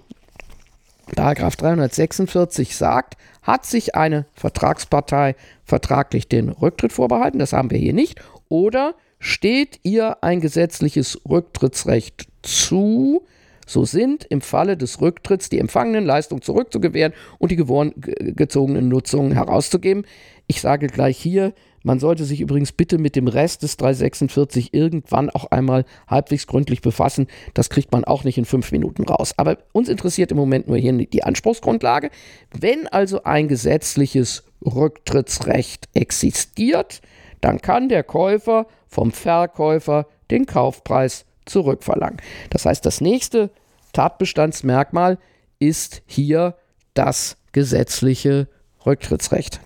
Paragraph 346 sagt, hat sich eine Vertragspartei vertraglich den Rücktritt vorbehalten, das haben wir hier nicht, oder steht ihr ein gesetzliches Rücktrittsrecht zu, so sind im Falle des Rücktritts die empfangenen Leistungen zurückzugewähren und die gezogenen Nutzungen herauszugeben. Ich sage gleich hier, man sollte sich übrigens bitte mit dem Rest des 346 irgendwann auch einmal halbwegs gründlich befassen. Das kriegt man auch nicht in fünf Minuten raus. Aber uns interessiert im Moment nur hier die Anspruchsgrundlage. Wenn also ein gesetzliches Rücktrittsrecht existiert, dann kann der Käufer vom Verkäufer den Kaufpreis zurückverlangen. Das heißt, das nächste Tatbestandsmerkmal ist hier das gesetzliche Rücktrittsrecht.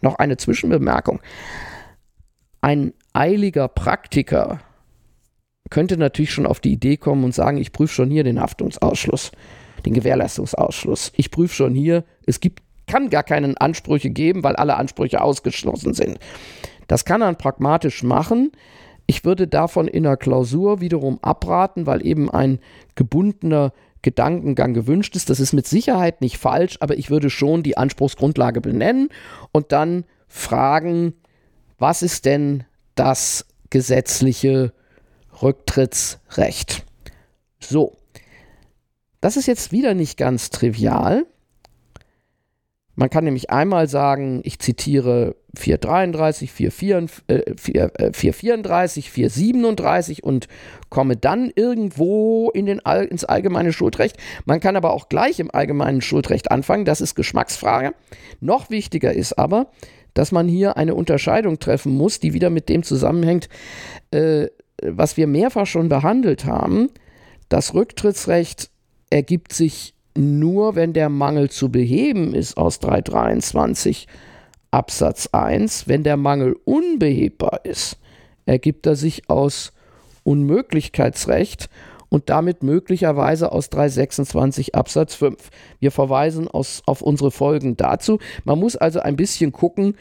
Noch eine Zwischenbemerkung. Ein eiliger Praktiker könnte natürlich schon auf die Idee kommen und sagen, ich prüfe schon hier den Haftungsausschluss, den Gewährleistungsausschluss. Ich prüfe schon hier, es gibt, kann gar keinen Ansprüche geben, weil alle Ansprüche ausgeschlossen sind. Das kann man pragmatisch machen. Ich würde davon in der Klausur wiederum abraten, weil eben ein gebundener Gedankengang gewünscht ist. Das ist mit Sicherheit nicht falsch, aber ich würde schon die Anspruchsgrundlage benennen und dann fragen, was ist denn das gesetzliche Rücktrittsrecht? So, das ist jetzt wieder nicht ganz trivial. Man kann nämlich einmal sagen, ich zitiere 433, 434, 437 und komme dann irgendwo in den All, ins allgemeine Schuldrecht. Man kann aber auch gleich im allgemeinen Schuldrecht anfangen, das ist Geschmacksfrage. Noch wichtiger ist aber, dass man hier eine Unterscheidung treffen muss, die wieder mit dem zusammenhängt, äh, was wir mehrfach schon behandelt haben. Das Rücktrittsrecht ergibt sich nur, wenn der Mangel zu beheben ist aus 323 Absatz 1. Wenn der Mangel unbehebbar ist, ergibt er sich aus Unmöglichkeitsrecht und damit möglicherweise aus 326 Absatz 5. Wir verweisen aus, auf unsere Folgen dazu. Man muss also ein bisschen gucken,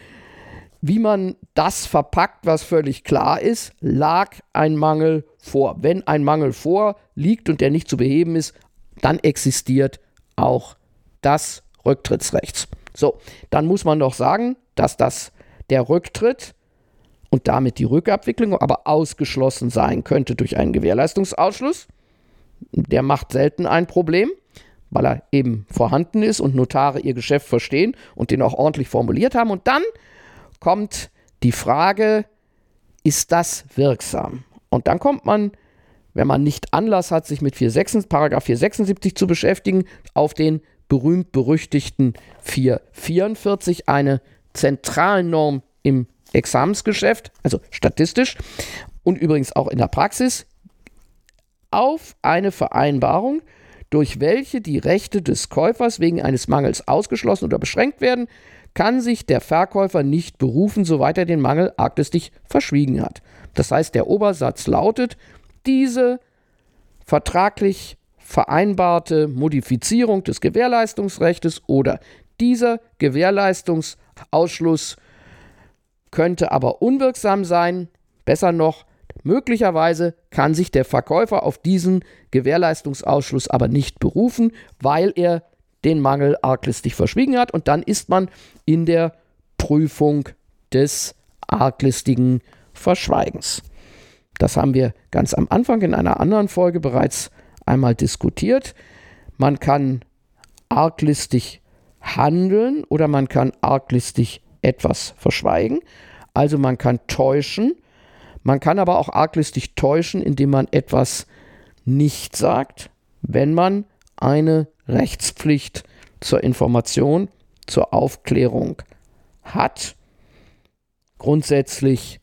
wie man das verpackt, was völlig klar ist. Lag ein Mangel vor. Wenn ein Mangel vorliegt und der nicht zu beheben ist, dann existiert auch das Rücktrittsrecht. So, dann muss man doch sagen, dass das der Rücktritt und damit die Rückabwicklung aber ausgeschlossen sein könnte durch einen Gewährleistungsausschluss. Der macht selten ein Problem, weil er eben vorhanden ist und Notare ihr Geschäft verstehen und den auch ordentlich formuliert haben. Und dann kommt die Frage, ist das wirksam? Und dann kommt man, wenn man nicht Anlass hat, sich mit 476, Paragraph 476 zu beschäftigen, auf den berühmt-berüchtigten 444, eine Zentralnorm im Examensgeschäft, also statistisch und übrigens auch in der Praxis, auf eine Vereinbarung, durch welche die Rechte des Käufers wegen eines Mangels ausgeschlossen oder beschränkt werden, kann sich der Verkäufer nicht berufen, soweit er den Mangel arglistig verschwiegen hat. Das heißt, der Obersatz lautet, diese vertraglich vereinbarte Modifizierung des Gewährleistungsrechts oder dieser Gewährleistungsausschluss könnte aber unwirksam sein. Besser noch, möglicherweise kann sich der Verkäufer auf diesen Gewährleistungsausschluss aber nicht berufen, weil er den Mangel arglistig verschwiegen hat und dann ist man in der Prüfung des arglistigen Verschweigens. Das haben wir ganz am Anfang in einer anderen Folge bereits einmal diskutiert. Man kann arglistig handeln oder man kann arglistig etwas verschweigen. Also man kann täuschen. Man kann aber auch arglistig täuschen, indem man etwas nicht sagt, wenn man eine Rechtspflicht zur Information, zur Aufklärung hat. Grundsätzlich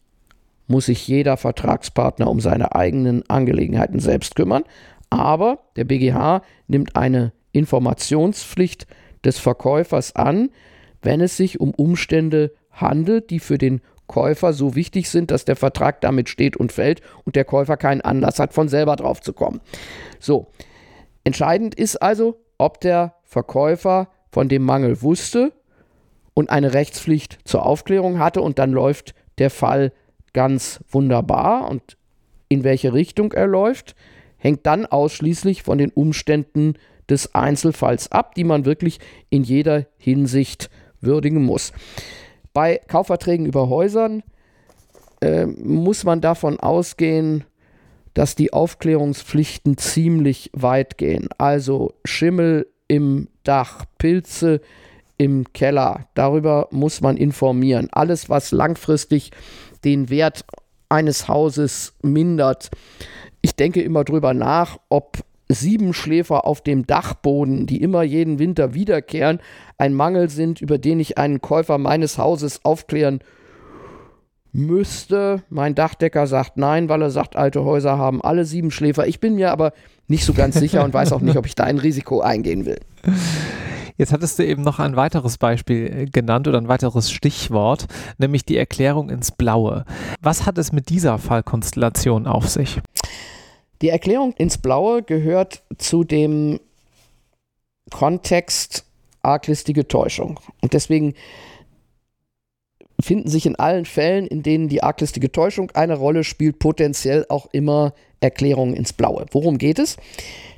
muss sich jeder Vertragspartner um seine eigenen Angelegenheiten selbst kümmern, aber der BGH nimmt eine Informationspflicht des Verkäufers an, wenn es sich um Umstände handelt, die für den Käufer so wichtig sind, dass der Vertrag damit steht und fällt und der Käufer keinen Anlass hat, von selber drauf zu kommen. So, entscheidend ist also, ob der Verkäufer von dem Mangel wusste und eine Rechtspflicht zur Aufklärung hatte und dann läuft der Fall ganz wunderbar und in welche Richtung er läuft, hängt dann ausschließlich von den Umständen des Einzelfalls ab, die man wirklich in jeder Hinsicht würdigen muss. Bei Kaufverträgen über Häusern äh, muss man davon ausgehen, dass die Aufklärungspflichten ziemlich weit gehen. Also Schimmel im Dach, Pilze im Keller, darüber muss man informieren. Alles, was langfristig den Wert eines Hauses mindert. Ich denke immer drüber nach, ob Siebenschläfer auf dem Dachboden, die immer jeden Winter wiederkehren, ein Mangel sind, über den ich einen Käufer meines Hauses aufklären müsste. Mein Dachdecker sagt nein, weil er sagt, alte Häuser haben alle Siebenschläfer. Ich bin mir aber nicht so ganz sicher und weiß auch nicht, ob ich da ein Risiko eingehen will. Jetzt hattest du eben noch ein weiteres Beispiel äh, genannt oder ein weiteres Stichwort, nämlich die Erklärung ins Blaue. Was hat es mit dieser Fallkonstellation auf sich? Die Erklärung ins Blaue gehört zu dem Kontext arglistige Täuschung. Und deswegen finden sich in allen Fällen, in denen die arglistige Täuschung eine Rolle spielt, potenziell auch immer Erklärungen ins Blaue. Worum geht es?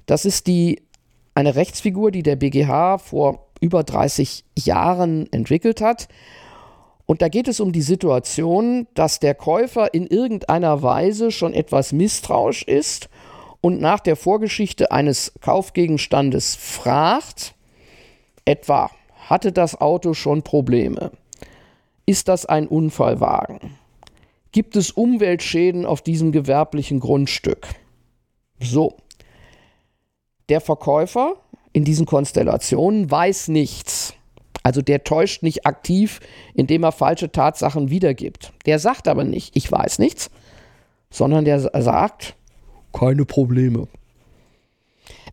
Das ist die eine Rechtsfigur, die der BGH vor über 30 Jahren entwickelt hat. Und da geht es um die Situation, dass der Käufer in irgendeiner Weise schon etwas misstrauisch ist und nach der Vorgeschichte eines Kaufgegenstandes fragt, etwa, hatte das Auto schon Probleme? Ist das ein Unfallwagen? Gibt es Umweltschäden auf diesem gewerblichen Grundstück? So, der Verkäufer in diesen Konstellationen weiß nichts. Also der täuscht nicht aktiv, indem er falsche Tatsachen wiedergibt. Der sagt aber nicht, ich weiß nichts, sondern der sagt, keine Probleme.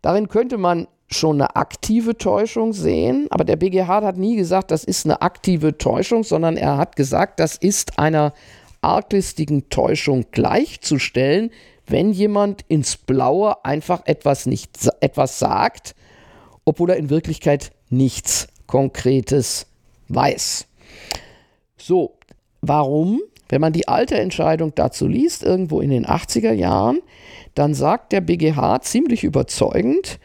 Darin könnte man schon eine aktive Täuschung sehen, aber der BGH hat nie gesagt, das ist eine aktive Täuschung, sondern er hat gesagt, das ist einer arglistigen Täuschung gleichzustellen, wenn jemand ins Blaue einfach etwas nicht etwas sagt, obwohl er in Wirklichkeit nichts Konkretes weiß. So, warum? Wenn man die alte Entscheidung dazu liest, irgendwo in den 80er Jahren, dann sagt der BGH ziemlich überzeugend,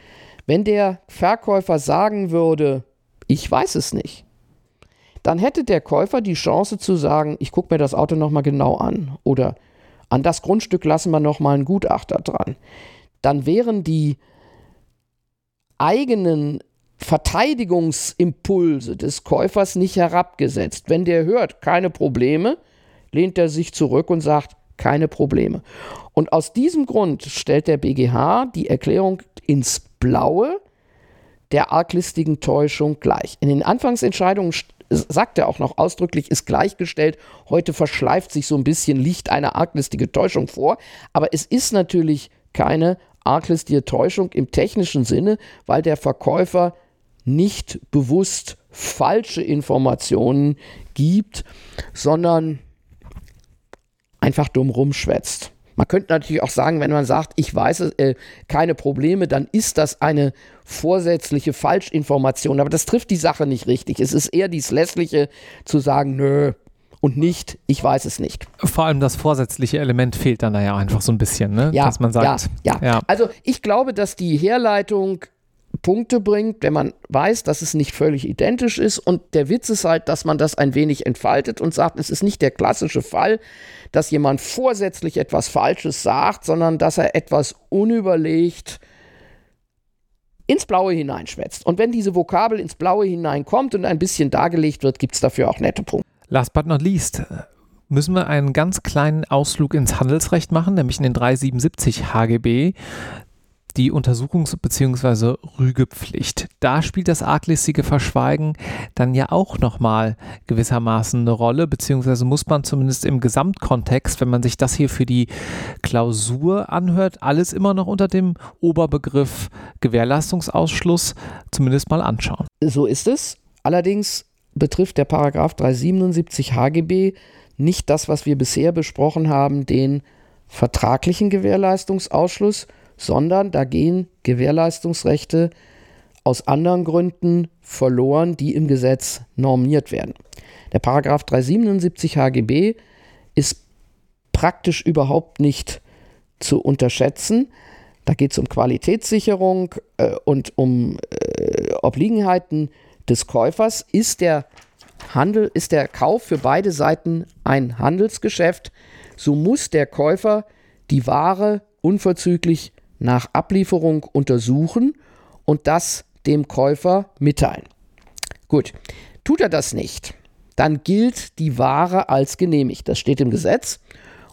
wenn der Verkäufer sagen würde, ich weiß es nicht, dann hätte der Käufer die Chance zu sagen, ich gucke mir das Auto nochmal genau an oder an das Grundstück lassen wir nochmal einen Gutachter dran. Dann wären die eigenen Verteidigungsimpulse des Käufers nicht herabgesetzt. Wenn der hört, keine Probleme, lehnt er sich zurück und sagt, keine Probleme. Und aus diesem Grund stellt der BGH die Erklärung ins Blaue der arglistigen Täuschung gleich. In den Anfangsentscheidungen sagt er auch noch ausdrücklich, ist gleichgestellt. Heute verschleift sich so ein bisschen Licht eine arglistige Täuschung vor. Aber es ist natürlich keine arglistige Täuschung im technischen Sinne, weil der Verkäufer nicht bewusst falsche Informationen gibt, sondern einfach dumm rumschwätzt. Man könnte natürlich auch sagen, wenn man sagt, ich weiß es, äh, keine Probleme, dann ist das eine vorsätzliche Falschinformation. Aber das trifft die Sache nicht richtig. Es ist eher dies Lässliche zu sagen, nö, und nicht, ich weiß es nicht. Vor allem das vorsätzliche Element fehlt dann da ja einfach so ein bisschen, ne? Ja, dass man sagt, ja, ja. ja. Also ich glaube, dass die Herleitung Punkte bringt, wenn man weiß, dass es nicht völlig identisch ist. Und der Witz ist halt, dass man das ein wenig entfaltet und sagt, es ist nicht der klassische Fall, dass jemand vorsätzlich etwas Falsches sagt, sondern dass er etwas unüberlegt ins Blaue hineinschwätzt. Und wenn diese Vokabel ins Blaue hineinkommt und ein bisschen dargelegt wird, gibt es dafür auch nette Punkte. Last but not least müssen wir einen ganz kleinen Ausflug ins Handelsrecht machen, nämlich in den 377 HGB die Untersuchungs- bzw. Rügepflicht. Da spielt das arglistige Verschweigen dann ja auch nochmal gewissermaßen eine Rolle, beziehungsweise muss man zumindest im Gesamtkontext, wenn man sich das hier für die Klausur anhört, alles immer noch unter dem Oberbegriff Gewährleistungsausschluss zumindest mal anschauen. So ist es. Allerdings betrifft der Paragraph 377 HGB nicht das, was wir bisher besprochen haben, den vertraglichen Gewährleistungsausschluss, sondern da gehen Gewährleistungsrechte aus anderen Gründen verloren, die im Gesetz normiert werden. Der Paragraph 377 HGB ist praktisch überhaupt nicht zu unterschätzen. Da geht es um Qualitätssicherung äh, und um äh, Obliegenheiten des Käufers. Ist der Handel, ist der Kauf für beide Seiten ein Handelsgeschäft, so muss der Käufer die Ware unverzüglich nach Ablieferung untersuchen und das dem Käufer mitteilen. Gut, tut er das nicht, dann gilt die Ware als genehmigt. Das steht im Gesetz.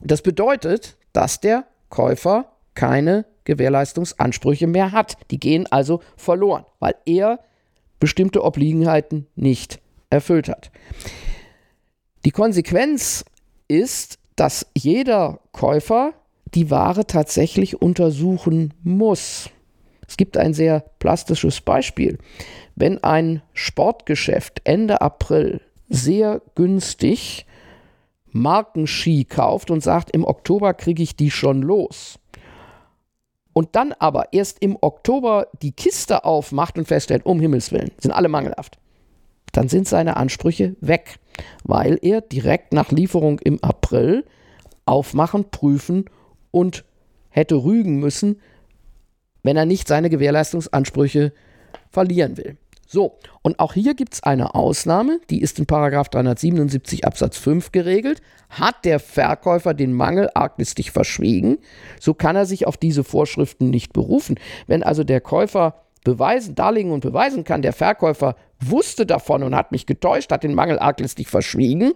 Und das bedeutet, dass der Käufer keine Gewährleistungsansprüche mehr hat. Die gehen also verloren, weil er bestimmte Obliegenheiten nicht erfüllt hat. Die Konsequenz ist, dass jeder Käufer die Ware tatsächlich untersuchen muss. Es gibt ein sehr plastisches Beispiel. Wenn ein Sportgeschäft Ende April sehr günstig Markenski kauft und sagt, im Oktober kriege ich die schon los. Und dann aber erst im Oktober die Kiste aufmacht und feststellt, um Himmels Willen, sind alle mangelhaft. Dann sind seine Ansprüche weg, weil er direkt nach Lieferung im April aufmachen, prüfen und hätte rügen müssen, wenn er nicht seine Gewährleistungsansprüche verlieren will. So, und auch hier gibt es eine Ausnahme, die ist in 377 Absatz 5 geregelt. Hat der Verkäufer den Mangel arglistig verschwiegen, so kann er sich auf diese Vorschriften nicht berufen. Wenn also der Käufer beweisen, darlegen und beweisen kann, der Verkäufer wusste davon und hat mich getäuscht, hat den Mangel arglistig verschwiegen,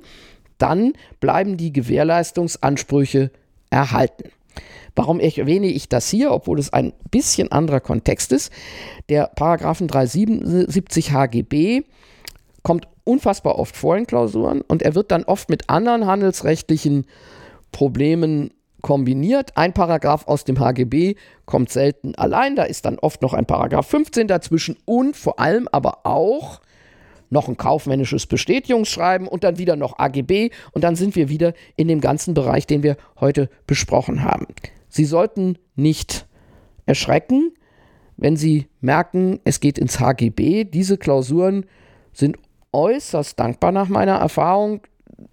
dann bleiben die Gewährleistungsansprüche erhalten. Warum erwähne ich das hier, obwohl es ein bisschen anderer Kontext ist? Der Paragraphen 377 HGB kommt unfassbar oft vor in Klausuren und er wird dann oft mit anderen handelsrechtlichen Problemen kombiniert. Ein Paragraph aus dem HGB kommt selten allein, da ist dann oft noch ein Paragraph 15 dazwischen und vor allem aber auch noch ein kaufmännisches Bestätigungsschreiben und dann wieder noch AGB und dann sind wir wieder in dem ganzen Bereich, den wir heute besprochen haben. Sie sollten nicht erschrecken, wenn Sie merken, es geht ins HGB. Diese Klausuren sind äußerst dankbar nach meiner Erfahrung.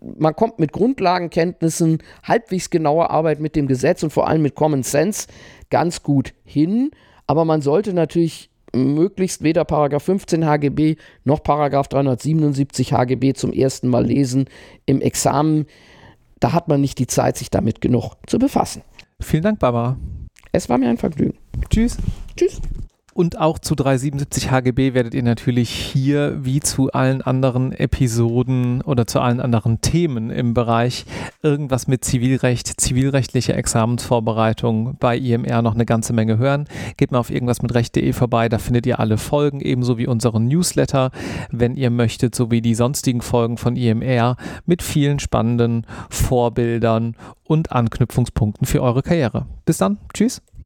Man kommt mit Grundlagenkenntnissen, halbwegs genauer Arbeit mit dem Gesetz und vor allem mit Common Sense ganz gut hin. Aber man sollte natürlich möglichst weder Paragraph 15 HGB noch Paragraph 377 HGB zum ersten Mal lesen im Examen. Da hat man nicht die Zeit, sich damit genug zu befassen. Vielen Dank, Barbara. Es war mir ein Vergnügen. Tschüss. Tschüss. Und auch zu 377 HGB werdet ihr natürlich hier wie zu allen anderen Episoden oder zu allen anderen Themen im Bereich irgendwas mit Zivilrecht, zivilrechtliche Examensvorbereitung bei IMR noch eine ganze Menge hören. Geht mal auf irgendwas mit Recht.de vorbei, da findet ihr alle Folgen, ebenso wie unseren Newsletter, wenn ihr möchtet, sowie die sonstigen Folgen von IMR mit vielen spannenden Vorbildern und Anknüpfungspunkten für eure Karriere. Bis dann, tschüss.